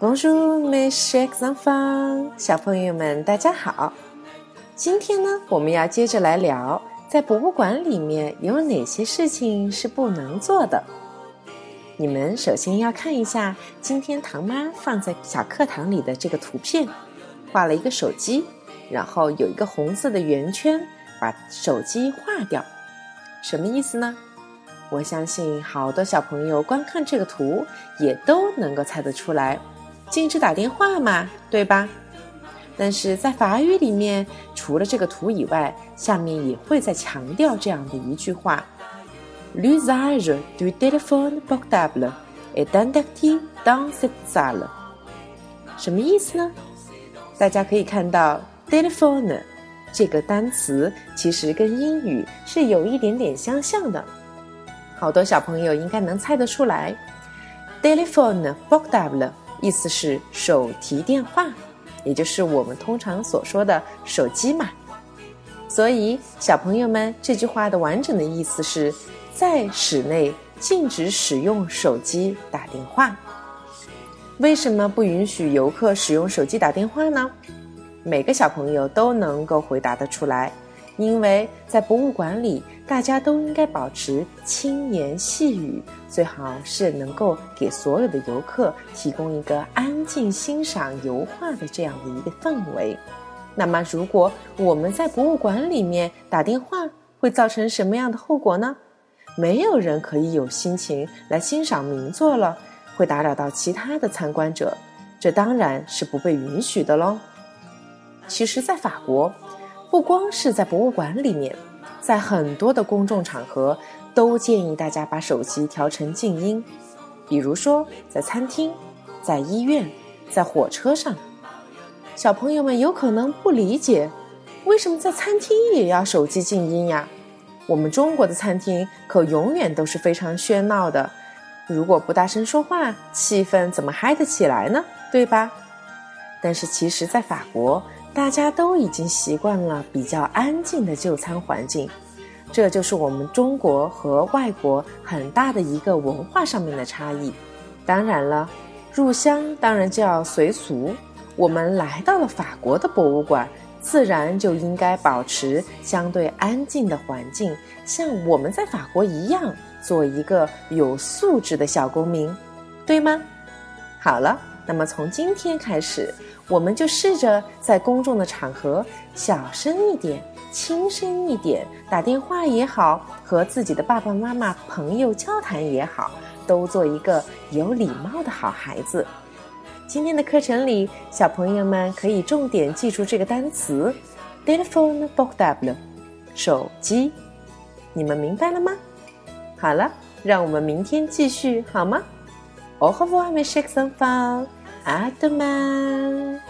mes chers enfants，小朋友们，大家好。今天呢，我们要接着来聊，在博物馆里面有哪些事情是不能做的。你们首先要看一下今天唐妈放在小课堂里的这个图片，画了一个手机，然后有一个红色的圆圈，把手机画掉，什么意思呢？我相信好多小朋友观看这个图也都能够猜得出来，禁止打电话嘛，对吧？但是在法语里面，除了这个图以外，下面也会再强调这样的一句话：“L'usage du téléphone portable est interdit dans cette salle。”什么意思呢？大家可以看到 “téléphone” 这个单词其实跟英语是有一点点相像的。好多小朋友应该能猜得出来，telephone portable 意思是手提电话，也就是我们通常所说的手机嘛。所以，小朋友们，这句话的完整的意思是在室内禁止使用手机打电话。为什么不允许游客使用手机打电话呢？每个小朋友都能够回答得出来。因为在博物馆里，大家都应该保持轻言细语，最好是能够给所有的游客提供一个安静欣赏油画的这样的一个氛围。那么，如果我们在博物馆里面打电话，会造成什么样的后果呢？没有人可以有心情来欣赏名作了，会打扰到其他的参观者，这当然是不被允许的喽。其实，在法国。不光是在博物馆里面，在很多的公众场合，都建议大家把手机调成静音。比如说，在餐厅、在医院、在火车上。小朋友们有可能不理解，为什么在餐厅也要手机静音呀？我们中国的餐厅可永远都是非常喧闹的，如果不大声说话，气氛怎么嗨得起来呢？对吧？但是其实，在法国。大家都已经习惯了比较安静的就餐环境，这就是我们中国和外国很大的一个文化上面的差异。当然了，入乡当然就要随俗。我们来到了法国的博物馆，自然就应该保持相对安静的环境，像我们在法国一样，做一个有素质的小公民，对吗？好了。那么从今天开始，我们就试着在公众的场合小声一点、轻声一点，打电话也好，和自己的爸爸妈妈、朋友交谈也好，都做一个有礼貌的好孩子。今天的课程里，小朋友们可以重点记住这个单词：telephone portable，手机。你们明白了吗？好了，让我们明天继续好吗？Au revoir mes chers enfants. 阿德曼。